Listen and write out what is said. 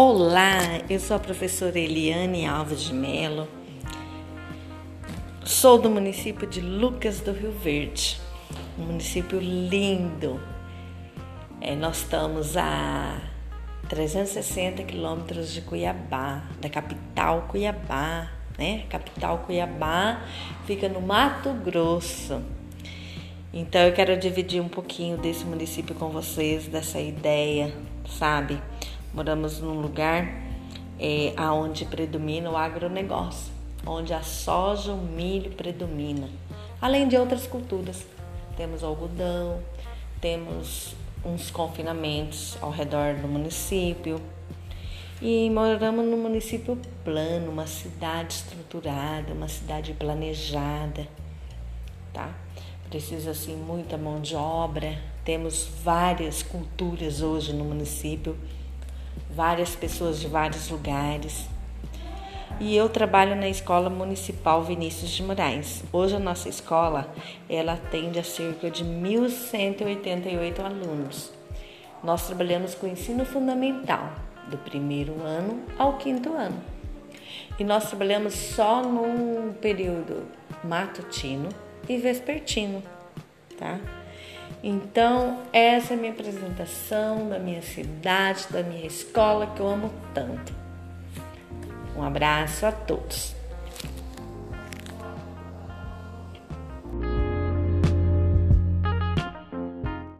Olá, eu sou a professora Eliane Alves de Melo. Sou do município de Lucas do Rio Verde, um município lindo. É, nós estamos a 360 quilômetros de Cuiabá, da capital Cuiabá, né? Capital Cuiabá fica no Mato Grosso. Então eu quero dividir um pouquinho desse município com vocês, dessa ideia, sabe? Moramos num lugar é, onde predomina o agronegócio, onde a soja, o milho predomina, além de outras culturas. Temos algodão, temos uns confinamentos ao redor do município. E moramos num município plano, uma cidade estruturada, uma cidade planejada, tá? Precisa assim muita mão de obra. Temos várias culturas hoje no município várias pessoas de vários lugares. E eu trabalho na Escola Municipal Vinícius de Moraes. Hoje a nossa escola, ela atende a cerca de 1.188 alunos. Nós trabalhamos com ensino fundamental, do primeiro ano ao quinto ano. E nós trabalhamos só num período matutino e vespertino, tá? Então, essa é a minha apresentação da minha cidade, da minha escola que eu amo tanto. Um abraço a todos.